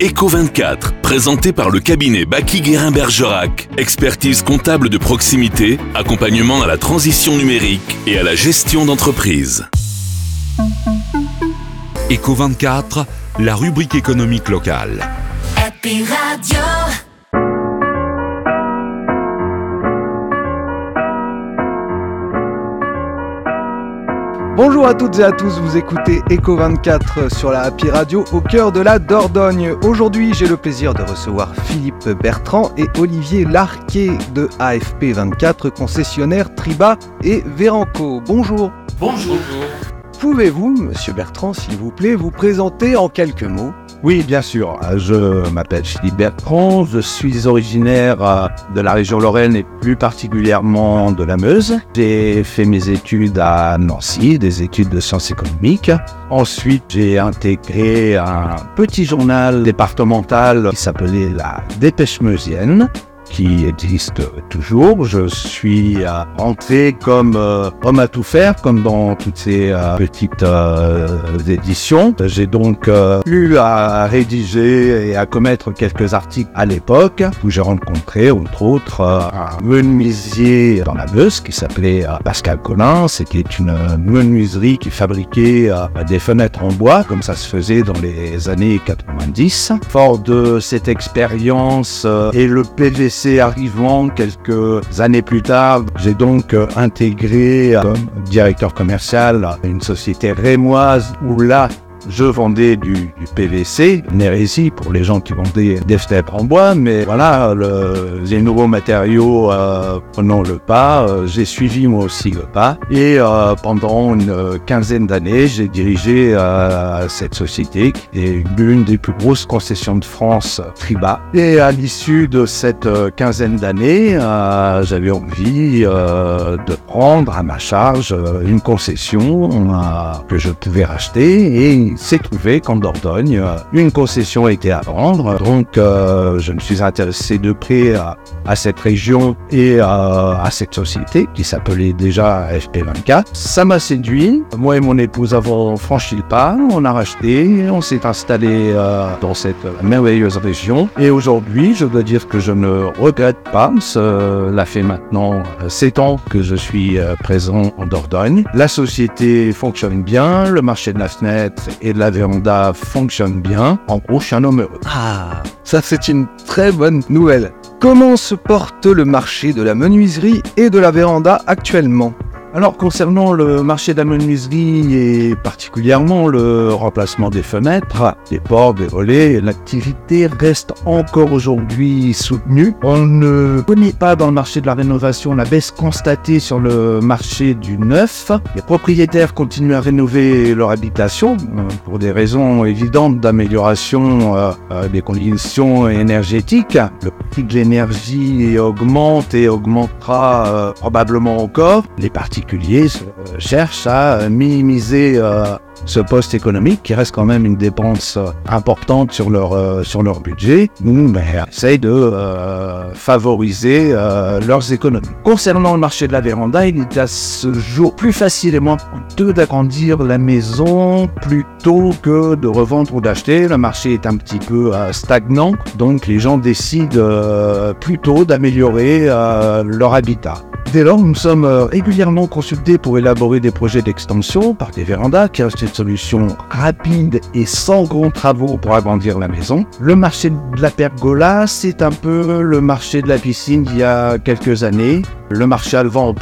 Eco24, présenté par le cabinet Baki Guérin Bergerac. Expertise comptable de proximité, accompagnement à la transition numérique et à la gestion d'entreprise. Eco24, la rubrique économique locale. Happy Radio. Bonjour à toutes et à tous, vous écoutez Eco24 sur la Happy Radio au cœur de la Dordogne. Aujourd'hui, j'ai le plaisir de recevoir Philippe Bertrand et Olivier Larquet de AFP24, concessionnaire Triba et Véranco. Bonjour. Bonjour. Pouvez-vous, monsieur Bertrand, s'il vous plaît, vous présenter en quelques mots Oui, bien sûr. Je m'appelle Philippe Bertrand, je suis originaire euh, de la région Lorraine et plus particulièrement de la Meuse. J'ai fait mes études à Nancy, des études de sciences économiques. Ensuite, j'ai intégré un petit journal départemental qui s'appelait la Dépêche Meusienne qui existe toujours. Je suis euh, rentré comme euh, homme à tout faire, comme dans toutes ces euh, petites éditions. J'ai donc eu à rédiger et à commettre quelques articles à l'époque où j'ai rencontré, entre autres, un menuisier dans la Meuse qui s'appelait Pascal Collin. C'était une menuiserie qui fabriquait des fenêtres en bois, comme ça se faisait dans les années 90. Fort de cette expérience et le PVC arrivant quelques années plus tard, j'ai donc euh, intégré euh, comme directeur commercial une société rémoise où là, je vendais du, du PVC, une hérésie pour les gens qui vendaient des fenêtres en bois, mais voilà, le, les nouveaux matériaux euh, prenant le pas, euh, j'ai suivi moi aussi le pas. Et euh, pendant une quinzaine d'années, j'ai dirigé euh, cette société qui est l'une des plus grosses concessions de France, Triba. Et à l'issue de cette euh, quinzaine d'années, euh, j'avais envie de prendre à ma charge une concession que je pouvais racheter et s'est trouvé qu'en Dordogne, euh, une concession était à vendre. Donc, euh, je me suis intéressé de près à, cette région et à, à cette société qui s'appelait déjà FP24. Ça m'a séduit. Moi et mon épouse avons franchi le pas. On a racheté. On s'est installé euh, dans cette merveilleuse région. Et aujourd'hui, je dois dire que je ne regrette pas. Cela fait maintenant 7 ans que je suis présent en Dordogne. La société fonctionne bien. Le marché de la fenêtre et de la véranda fonctionne bien. En gros, je suis un homme heureux. Ah, ça c'est une très bonne nouvelle. Comment se porte le marché de la menuiserie et de la véranda actuellement? Alors concernant le marché de la menuiserie et particulièrement le remplacement des fenêtres, des portes, des volets, l'activité reste encore aujourd'hui soutenue. On ne connaît pas dans le marché de la rénovation la baisse constatée sur le marché du neuf. Les propriétaires continuent à rénover leur habitation euh, pour des raisons évidentes d'amélioration euh, euh, des conditions énergétiques. Le prix de l'énergie augmente et augmentera probablement encore. Les particuliers euh, cherchent à minimiser euh, ce poste économique qui reste quand même une dépense euh, importante sur leur, euh, sur leur budget. Nous, ben, essayent de euh, favoriser euh, leurs économies. Concernant le marché de la véranda, il est à ce jour plus facilement de d'agrandir la maison plutôt que de revendre ou d'acheter. Le marché est un petit peu euh, stagnant, donc les gens décident euh, plutôt d'améliorer euh, leur habitat. Dès lors, nous sommes euh, régulièrement consultés pour élaborer des projets d'extension par des vérandas qui restent une solution rapide et sans grands travaux pour agrandir la maison. Le marché de la pergola, c'est un peu le marché de la piscine d'il y a quelques années. Le marché a en.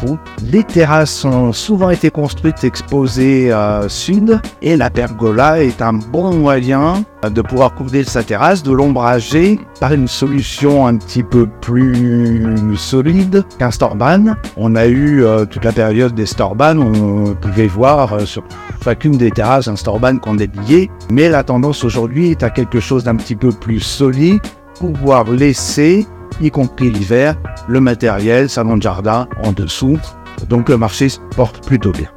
Les terrasses ont souvent été construites exposées à sud et la pergola est un bon moyen de pouvoir couvrir sa terrasse de l'ombrager par une solution un petit peu plus solide qu'un Storban. On a eu euh, toute la période des Storban, on pouvait voir euh, sur chacune des terrasses un Storban qu'on débillait, mais la tendance aujourd'hui est à quelque chose d'un petit peu plus solide, pouvoir laisser, y compris l'hiver, le matériel, salon de jardin en dessous. Donc le marché se porte plutôt bien.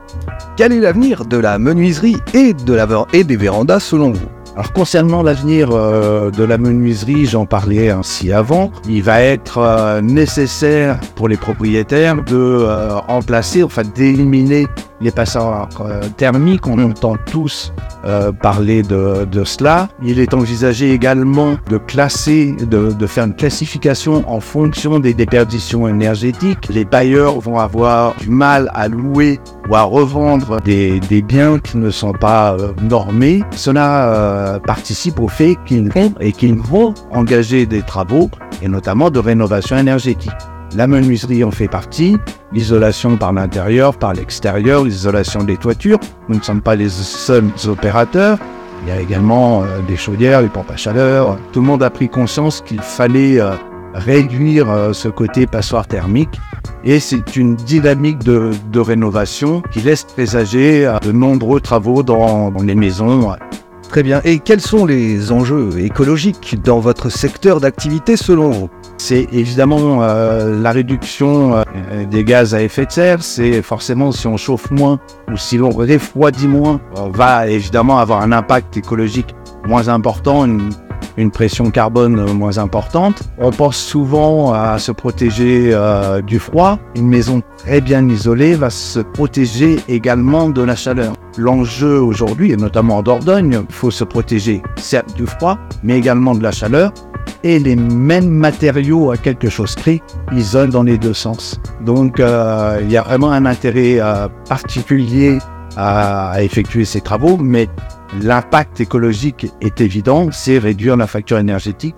Quel est l'avenir de la menuiserie et, de la ver- et des vérandas selon vous? Alors concernant l'avenir euh, de la menuiserie, j'en parlais ainsi avant, il va être euh, nécessaire pour les propriétaires de euh, remplacer, enfin d'éliminer les euh, thermiques, on entend tous euh, parler de, cela. Il est envisagé également de classer, de, faire une classification en fonction des déperditions énergétiques. Les bailleurs vont avoir du mal à louer ou à revendre des, biens qui ne sont pas euh, normés. Cela euh, participe au fait qu'ils et qu'ils vont engager des travaux et notamment de rénovation énergétique. La menuiserie en fait partie, l'isolation par l'intérieur, par l'extérieur, l'isolation des toitures. Nous ne sommes pas les seuls opérateurs. Il y a également euh, des chaudières, des pompes à chaleur. Tout le monde a pris conscience qu'il fallait euh, réduire euh, ce côté passoire thermique. Et c'est une dynamique de, rénovation qui laisse présager de nombreux travaux dans les maisons. Très bien. Et quels sont les enjeux écologiques dans votre secteur d'activité selon vous? C'est évidemment euh, la réduction euh, des gaz à effet de serre. C'est forcément si on chauffe moins ou si l'on refroidit moins, on va évidemment avoir un impact écologique moins important, une, pression carbone moins importante. On pense souvent à se protéger euh, du froid. Une maison très bien isolée va se protéger également de la chaleur. L'enjeu aujourd'hui, et notamment en Dordogne, il faut se protéger certes du froid, mais également de la chaleur et les mêmes matériaux à quelque chose près isolent dans les deux sens. Donc euh, il y a vraiment un intérêt euh, particulier à, effectuer ces travaux, mais l'impact écologique est évident, c'est réduire la facture énergétique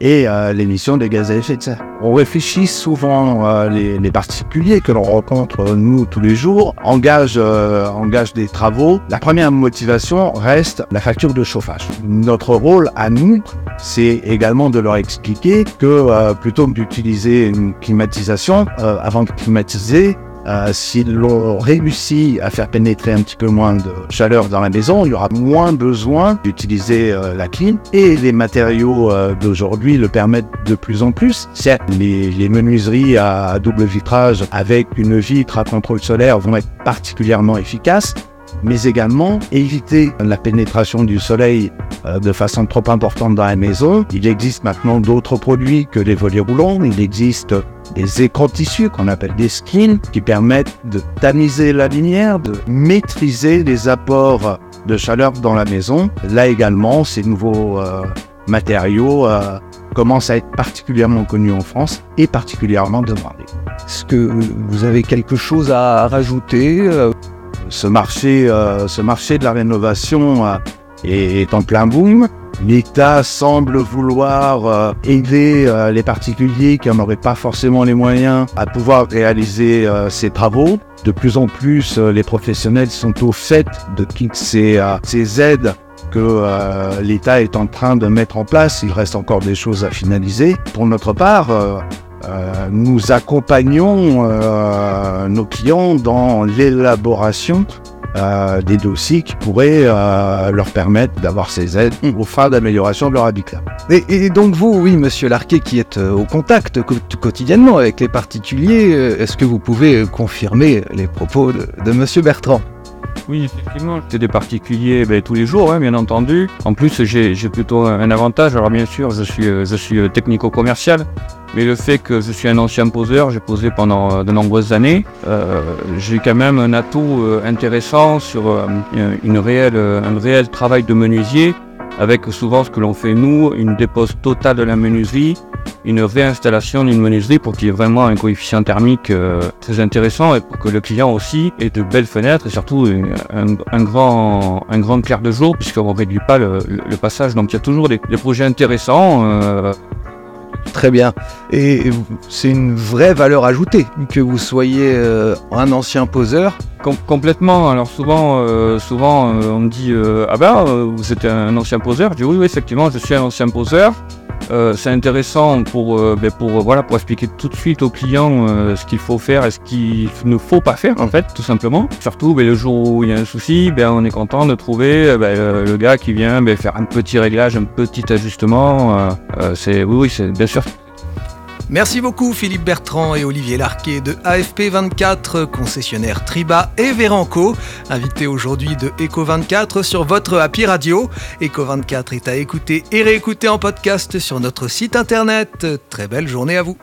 et euh, l'émission des gaz à effet de serre. On réfléchit souvent, euh, les, les, particuliers que l'on rencontre nous tous les jours engagent, euh, engagent des travaux. La première motivation reste la facture de chauffage. Notre rôle à nous, c'est également de leur expliquer que euh, plutôt que d'utiliser une climatisation, euh, avant de climatiser, euh, si l'on réussit à faire pénétrer un petit peu moins de chaleur dans la maison, il y aura moins besoin d'utiliser euh, la clim et les matériaux euh, d'aujourd'hui le permettent de plus en plus. Certes, les, les, menuiseries à double vitrage avec une vitre à contrôle solaire vont être particulièrement efficaces, mais également éviter la pénétration du soleil euh, de façon trop importante dans la maison. Il existe maintenant d'autres produits que les volets roulants. Il existe des écrans tissus qu'on appelle des screens qui permettent de tamiser la lumière, de maîtriser les apports de chaleur dans la maison. Là également, ces nouveaux euh, matériaux euh, commencent à être particulièrement connus en France et particulièrement demandés. Est-ce que vous avez quelque chose à rajouter euh? Ce marché, euh, ce marché de la rénovation est, est, en plein boom. L'État semble vouloir euh, aider les particuliers qui n'en auraient pas forcément les moyens à pouvoir réaliser ces travaux. De plus en plus, les professionnels sont au fait de toutes ces, aides que l'État est en train de mettre en place. Il reste encore des choses à finaliser. Pour notre part, euh, nous accompagnons euh, nos clients dans l'élaboration euh, des dossiers qui pourraient euh, leur permettre d'avoir ces aides mmh. aux fins d'amélioration de leur habitat. Et, et, donc vous, oui, monsieur Larquet, qui êtes au contact quotidiennement avec les particuliers, est-ce que vous pouvez confirmer les propos de, de monsieur Bertrand? Oui, effectivement, c'est des particuliers ben, tous les jours, hein, bien entendu. En plus, j'ai plutôt un avantage. Alors, bien sûr, je suis, je suis technico-commercial, mais le fait que je suis un ancien poseur, j'ai posé pendant de nombreuses années, euh, j'ai quand même un atout euh, intéressant sur euh, un réel travail de menuisier, avec souvent ce que l'on fait nous, une dépose totale de la menuiserie, une réinstallation d'une menuiserie pour qu'il y ait vraiment un coefficient thermique euh, très intéressant et pour que le client aussi ait de belles fenêtres et surtout un, un grand, un grand clair de jour puisqu'on ne réduit pas le, le, passage. Donc il y a toujours des, des projets intéressants. Euh, Très bien. Et c'est une vraie valeur ajoutée que vous soyez euh, un ancien poseur. Com complètement. Alors souvent, euh, souvent euh, on me dit ah ben vous êtes un ancien poseur. Je dis oui, oui effectivement je suis un ancien poseur. Euh, c'est intéressant pour, euh, ben pour, voilà, pour expliquer tout de suite aux clients euh, ce qu'il faut faire et ce qu'il ne faut pas faire, en fait, tout simplement. Surtout, ben, le jour où il y a un souci, ben, on est content de trouver ben, le gars qui vient ben, faire un petit réglage, un petit ajustement. c'est oui, oui, c'est bien sûr. Merci beaucoup Philippe Bertrand et Olivier Larquet de AFP24, concessionnaire Triba et Véranco, invité aujourd'hui de Eco24 sur votre Happy Radio. Eco24 est à écouter et réécouter en podcast sur notre site internet. Très belle journée à vous.